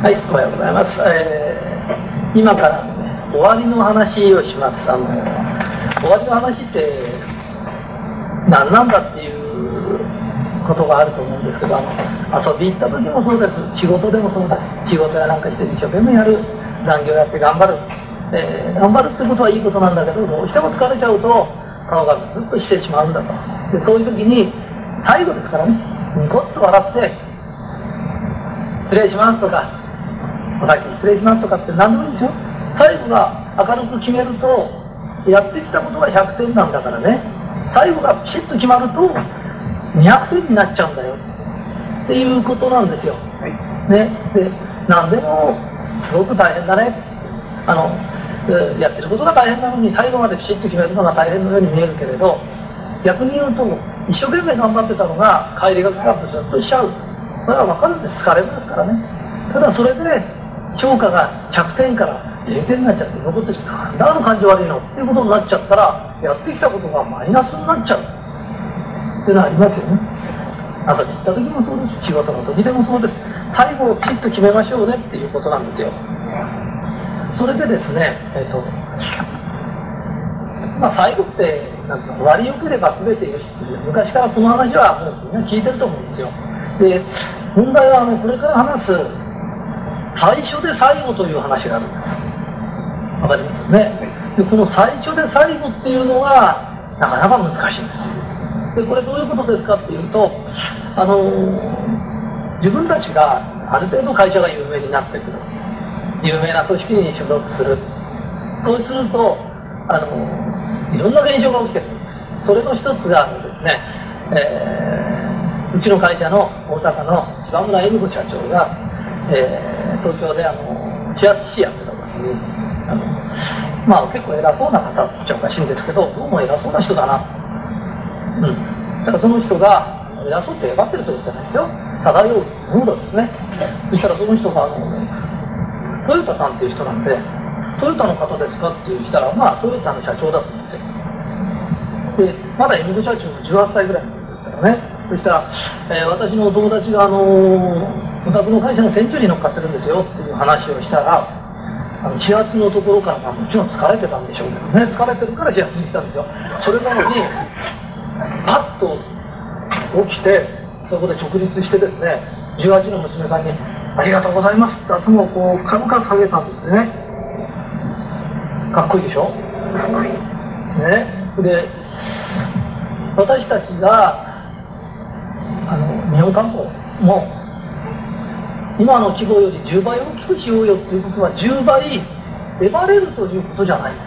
はい、おはようございます。えー、今から、ね、終わりの話をします。あの、終わりの話って何なんだっていうことがあると思うんですけど、あの、遊び行った時もそうです。仕事でもそうです。仕事やなんかして一生懸命やる。残業やって頑張る。えー、頑張るってことはいいことなんだけど、どうしても疲れちゃうと、顔がずっとしてしまうんだと。で、そういう時に、最後ですからね、ニコッと笑って、失礼しますとか、お先失礼しますとかって何でもいいんですよ。最後が明るく決めるとやってきたことが100点なんだからね。最後がピシッと決まると200点になっちゃうんだよ。っていうことなんですよ、はい、ね、で何でもすごく大変だね。あのやってることが大変なのに最後までピシッと決めるのが大変のように見えるけれど逆に言うと一生懸命頑張ってたのが帰りがかかってずっとしちゃう。それは分かるんです。疲れるんですからね。ただそれで評価が100点から0点になっちゃって残ってきてなんであの感じ悪いのっていうことになっちゃったらやってきたことがマイナスになっちゃう。っていうのはありますよね。朝に行った時もそうです仕事の時でもそうです。最後をきちっと決めましょうねっていうことなんですよ。それでですねえっ、ー、とまあ最後ってなんか割りよければ全てよしっていう昔からこの話はもうみんな聞いてると思うんですよ。で問題はあのこれから話す最初で最後という話があるんです。わかりますよね？でこの最初で最後っていうのがなかなか難しいんです。でこれどういうことですかっていうとあの自分たちがある程度会社が有名になってくる。有名な組織に所属する。そうするとあのいろんな現象が起きてくるんです。それの一つがですね、えー、うちの会社の大阪の柴村恵美子社長が、えー東京であの千秋市やってた時にあのまあ結構偉そうな方っちゃおかしいんですけどどうも偉そうな人だな。うん。だからその人が偉そうって威張ってると言ってないですよ漂うムードですねそしたらその人があのトヨタさんっていう人なんでトヨタの方ですかって言ったらまあトヨタの社長だと思うんですよ。でまだ M 社長の18歳ぐらいの時ですからね。そしたら、えー、私の友達があのーお宅の会社の船長に乗っかってるんですよっていう話をしたらあの始発のところから、まあ、もちろん疲れてたんでしょうけどね。疲れてるから始発に来たんですよ。それなのにパッと起きてそこで直立してですね18の娘さんに「ありがとうございます」って頭をこう軽々下げたんですね。かっこいいでしょ？かっこいい。ね。で私たちがあの日本観光も今の規模より10倍大きくしようよっていうことは10倍粘れるということじゃない。で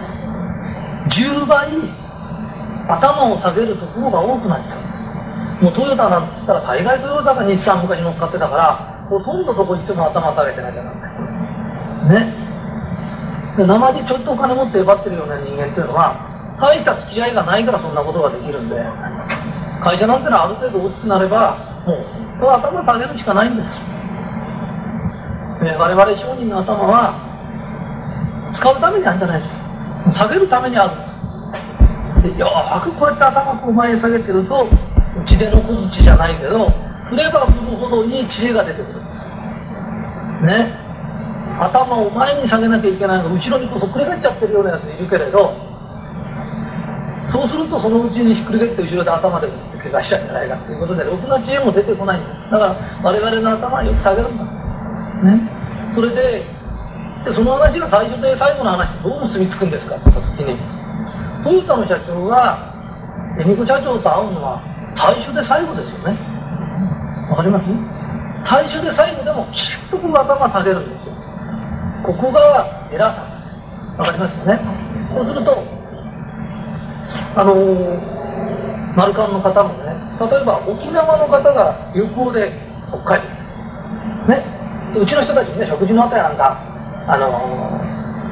す10倍頭を下げるところが多くなっちゃう。もうトヨタなんて言ったら大概トヨタが日産昔乗っかってたからほとんどどこ行っても頭下げてなきゃなんない。ね。で生でちょっとお金持ってえばってるような人間っていうのは大した付き合いがないからそんなことができるんで会社なんてのはある程度大きくなればもう頭下げるしかないんですよ。え我々商人の頭は使うためにあるんじゃないです。下げるためにある。でよくこうやって頭こう前へ下げてると地での小槌じゃないけど振れば振るほどに知恵が出てくる。んですね。頭を前に下げなきゃいけないの後ろにこそくれ返っちゃってるようなやついるけれどそうするとそのうちにひっくり返って後ろで頭で打って怪我しちゃうんじゃないかということでろくな知恵も出てこないんです。だから我々の頭はよく下げるんだ。ね、それででその話が最初で最後の話どう結びつくんですか？って言った時に。トヨタの社長が恵美子社長と会うのは最初で最後ですよね。わかります？最初で最後でもきちっとこう頭下げるんですよ。ここが偉さ。ですわかりますよね？そうするとあのー、マルカンの方もね例えば沖縄の方が旅行で北海道。ね？うちの人たちもね食事の後やなんかあの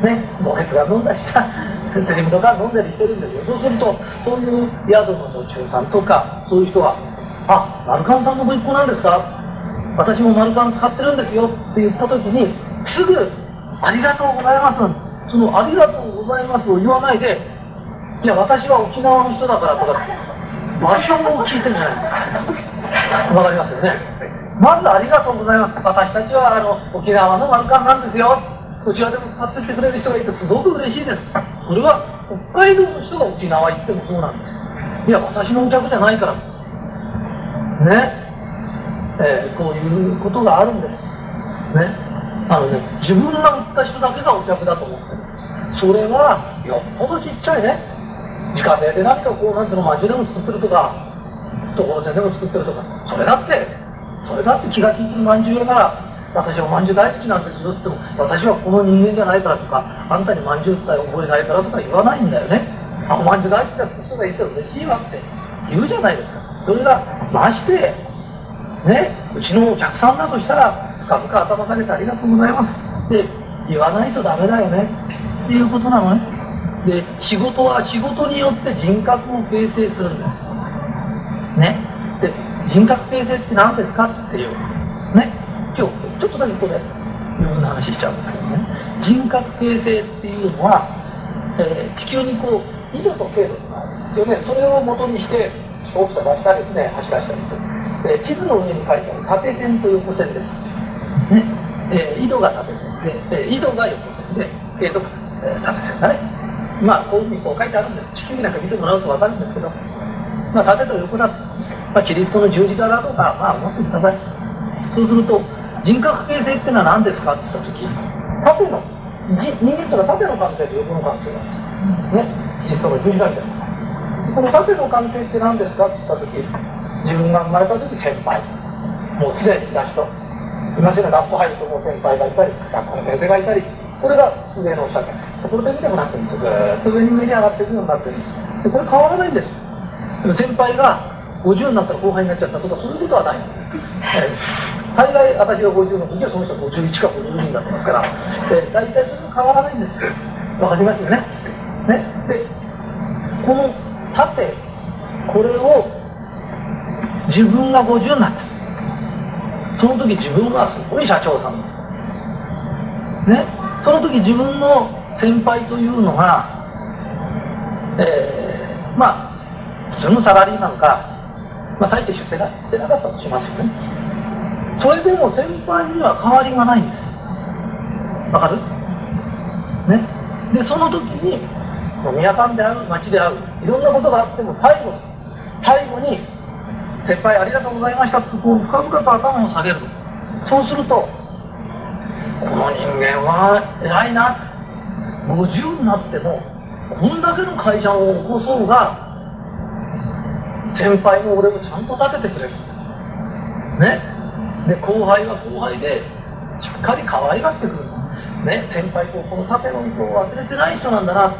ー、ね墓穴が飲んだりした テレビとか飲んだりしてるんですよ。そうするとそういう宿の途中さんとかそういう人は「あマルカンさんのご一行なんですか?」私もマルカン使ってるんですよって言った時にすぐ「ありがとうございます」その「ありがとうございます」を言わないで「いや私は沖縄の人だから」とか場所を聞いてるじゃない。ですかわかりますよね。まずありがとうございます。私たちはあの沖縄の丸ンなんですよ。こちらでも使ってってくれる人がいてすごく嬉しいです。これは北海道の人が沖縄行ってもそうなんです。いや、私のお客じゃないから。ね。えー、こういうことがあるんです。ね。あのね、自分が売った人だけがお客だと思ってる。それはよっぽどちっちゃいね。自家製で何かこう、なんていうの、まんじゅうでも作ってるとか、ところてんでも作ってるとか、それだって、それだって気が利いてるまんじゅうやから、私はまんじゅう大好きなんですよっても、私はこの人間じゃないからとか、あんたにまんじゅうって覚えないからとか言わないんだよね。あ、おまんじゅう大好きだって人がいて嬉しいわって言うじゃないですか。それが、まして、ね、うちのお客さんだとしたら、深々頭下げてありがとうございますって言わないとダメだよねっていうことなのね。で、仕事は仕事によって人格を形成するんです。ね。で、人格形成って何ですかっていう。ね。今日、ちょっとだけここで、いろんな話しちゃうんですけどね。人格形成っていうのは、えー、地球にこう、緯度と経度があるんですよね。それを元にして、大きさ出したりですね、走らしたりする。えー、地図の上に書いてある縦線と横線です。ね。えー、緯度が縦線で、えー、緯度が横線で、経度が、え、縦線だね。まあ、こういうふうにこう書いてあるんです。地球儀なんか見てもらうと分かるんですけど、まあ、縦と横だと。まあ、キリストの十字架だとか、まあ、思ってください。そうすると、人格形成っていうのは何ですかって言ったとき、縦の、人間っていうのは縦の関係と横の関係なんです。ね。キリストの十字架みたいな。この縦の関係って何ですかって言ったとき、自分が生まれたとき先輩。もうすでにいた人。今しが学校入るともう先輩がいたり、学校の先生がいたり、これが上の社会。これで見てもらってるんですよ。ずっと上に上に上がっていくようになってるんです。でこれ変わらないんです。先輩が50になったら後輩になっちゃったとかそういうことはない。大概私が50の時はその人は51か52になってますから、え大体それも変わらないんです。わかりますよね。ね。で、この縦、これを自分が50になった。その時自分はすごい社長さんね。その時自分の先輩というのが、えー、まあ、普通のサラリーマンか、まあ、大して出世がしてなかったとしますよね。それでも先輩には変わりがないんです。わかる？ね？で、その時に、飲み屋さんで会う、街で会う、いろんなことがあっても最後、最後に、先輩ありがとうございましたってこう深々と頭を下げる。そうすると、この人間は偉いな。50になっても、こんだけの会社を起こそうが、先輩も俺もちゃんと立ててくれる。ね。で、後輩は後輩で、しっかり可愛がってくる。ね。先輩とこの縦の人を忘れてない人なんだな。っ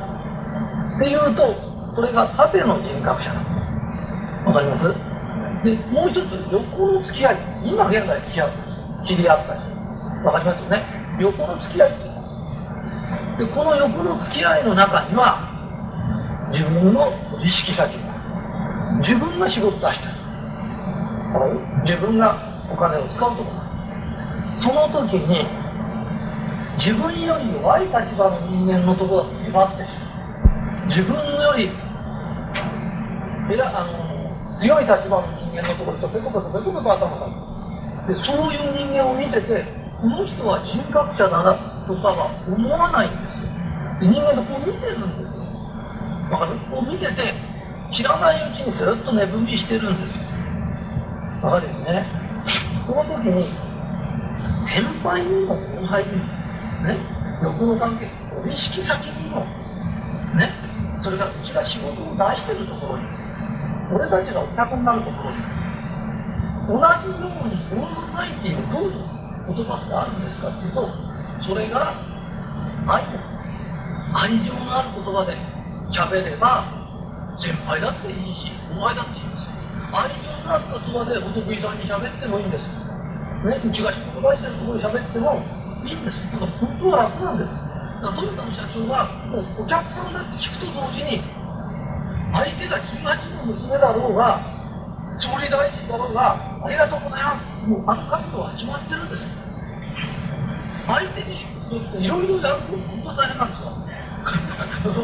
ていうと、それが縦の人格者なんです。わかります？で、もう一つ、横の付き合い。今現在付き合う。知り合った人。わかりますよね？横の付き合いで、この横の付き合いの中には、自分の意識先自分が仕事出してる。自分がお金を使うとこその時に、自分より弱い立場の人間のところに威張ってしまう。自分より、えあの強い立場の人間のところとペコペコペコペコ頭がでそういう人間を見てて、この人は人格者だなとかは思わないんですよ。で人間がこう見てるんですよ。だからこう見てて、知らないうちにずっと寝踏みしてるんですよ。わかるよね。その時に、先輩にも後輩にも、ね、横の関係、取引先にも、ね、それからうちが仕事を出してるところに、俺たちがお客になるところに、同じようにオールマイティをどういう言葉ってあるんですかっていうと、それが愛です。愛情のある言葉で喋れば、先輩だっていいし、お前だっていいんです愛情のある言葉でお得意さんに喋ってもいいんです。ね、うちが仕事出してるところに喋ってもいいんです。だから本当は楽なんです。だからトヨタの社長は、もうお客さんだって聞くと同時に、相手が18の娘だろうが、総理大臣だろうが、ありがとうございます。もうあの角度は始まってるんです。相手にいろいろやると本当大変なんですよ。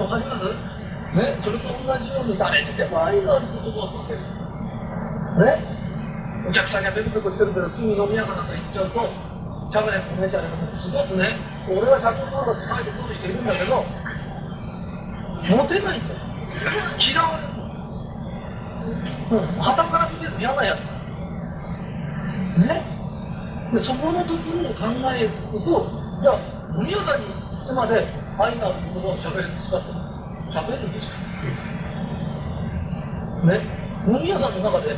わかりますね、それと同じように誰にでも愛のある言葉をかける。ね？お客さんにはペコペコしてるけど、すぐ飲み屋かなんか行っちゃうと、しゃべれ、こねちゃれすごくね、俺は社長なんだって態度取る人いるんだけど、モテないんだよ。嫌われる。うん、旗から見てる嫌なやつね？で、そこのところを考えると、じゃあ、飲み屋さんに行ってまで愛のある言葉を喋るんですかって喋るんですか？ね？飲み屋さんの中で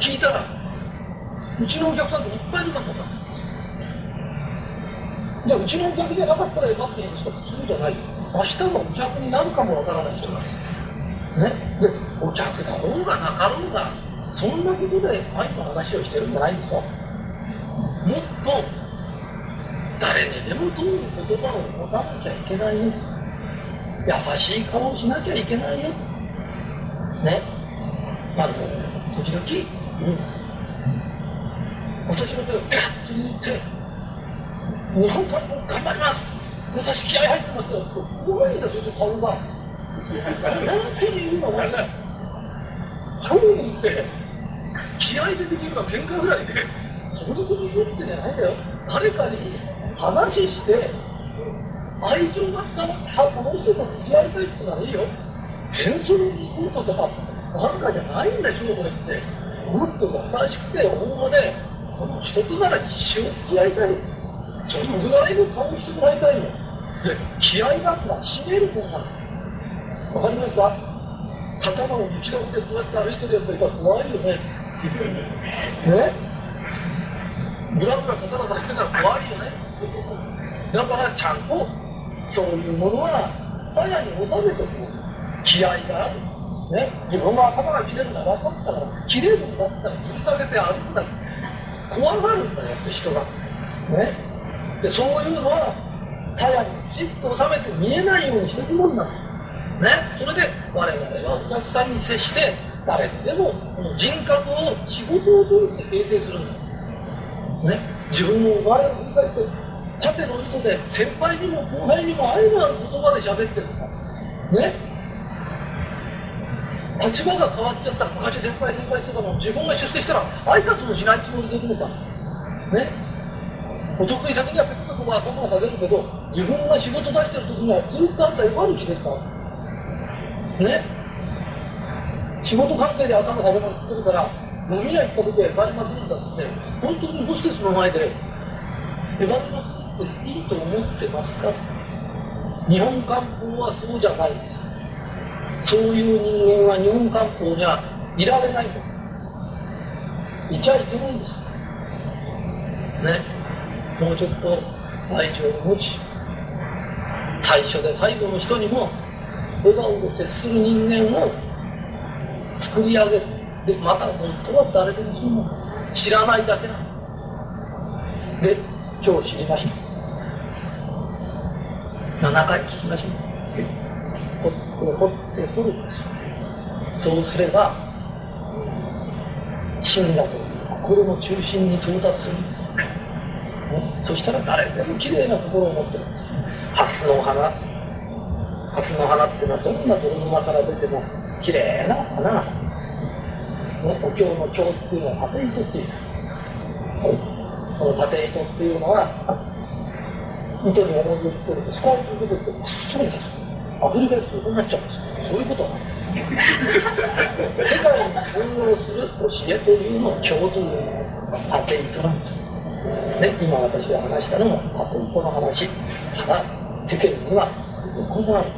聞いたら、うちのお客さんっていっぱいいるかもか。じゃあ、うちのお客じゃなかったらよかって言う人そうじゃない。明日のお客になるかもわからない人がね？で、お客だろうがなかろうが、そんなことで愛の話をしてるんじゃないんですよ。もっと、誰にでも通る言葉を持たなきゃいけないよ。優しい顔をしなきゃいけないよ。ね。まあの、時々言うんです。私の手をガッと握って、日本からも頑張ります私気合入ってますよ。怖いんだ、それで顔が。何て言うのはね、商人って気合でできるのは喧嘩ぐらいで、それで言うってじゃないんだよ。誰かに話して、愛情が伝わって、この人と付き合いたいってのはいいよ。戦争に行こうとか、なんかじゃないんだよ、これって。もっと優しくて、大間で、この人となら一生付き合いたい。そのぐらいの顔してもらいたいの。で、気合だったら締めるもんなの。わかりますか頭をぶち倒してこうやって歩いてるやつがいたら怖いよね。ねブラブラ刀から言ってたら怖いよね。だからちゃんとそういうものは鞘に収めておく。気合がある。ね、自分の頭が切れるのは分かったら、切れるんだったらぶり下げて歩くだ怖がるんだよって人が。ね。で、そういうのは、鞘にきちっと収めて見えないようにしていくもんなん。ね、それで我々はお客さんに接して誰にでも人格を仕事を通って形成するんだ、ね、自分の生まれを振り返って縦の糸で先輩にも後輩にも愛のある言葉で喋ってるんだね？立場が変わっちゃったら昔先輩先輩ってたの自分が出世したら挨拶もしないつもりでいるのか。ね？お得意先にはペコペコ頭を下げるけど自分が仕事出してる時にはずっとあんた弱る気ですか。らね？仕事関係で頭食べ物作るから飲み屋行った時はエバリマするんだって本当にホステスの前でエバリマっていいと思ってますか？日本漢方はそうじゃないですそういう人間は日本漢方にはいられないんですいちゃいけないんですねもうちょっと愛情を持ち最初で最後の人にも笑顔で接する人間を作り上げる。で、また本当は誰でもそうなんです。知らないだけなんです。で、今日知りました。7回聞きましょう。これ掘って掘るんですよ。そうすれば、真だと心の中心に到達するんです。そしたら誰でも綺麗な心を持ってるんです。ハスの花、ハスの花っていうのはどんな泥沼から出ても綺麗な花が咲く。ね、お経の経っていうのは縦糸っていう。この縦糸っていうのは、糸に重みをつけると、スコーンと出てくると、まっすぐに立つ。アフリカで横になっちゃうんです。そういうことなんです世界に通用する教えというのを経というのは縦糸なんです。ね、今私が話したのも縦糸の話。ただ、世間には横がある。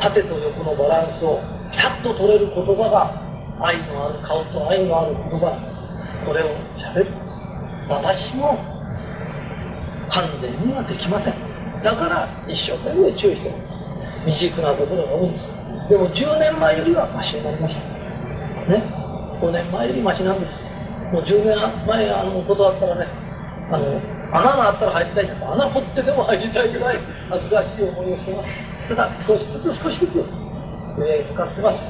縦と横のバランスをピタッと取れる言葉が愛のある顔と愛のある言葉これを喋るんです私も完全にはできませんだから一生懸命注意してます。未熟なところが多いんです。でも10年前よりはマシになりました。ね。5年前よりマシなんです。もう10年前あのことだったらねあの穴があったら入りたいんだ穴掘ってでも入りたいぐらい恥ずかしい思いをしてます。ただ少しずつ少しずつ上へ向かってます、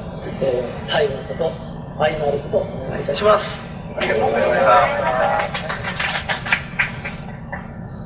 えー、最後のこと愛のあることをお願いいたします。ありがとうございました。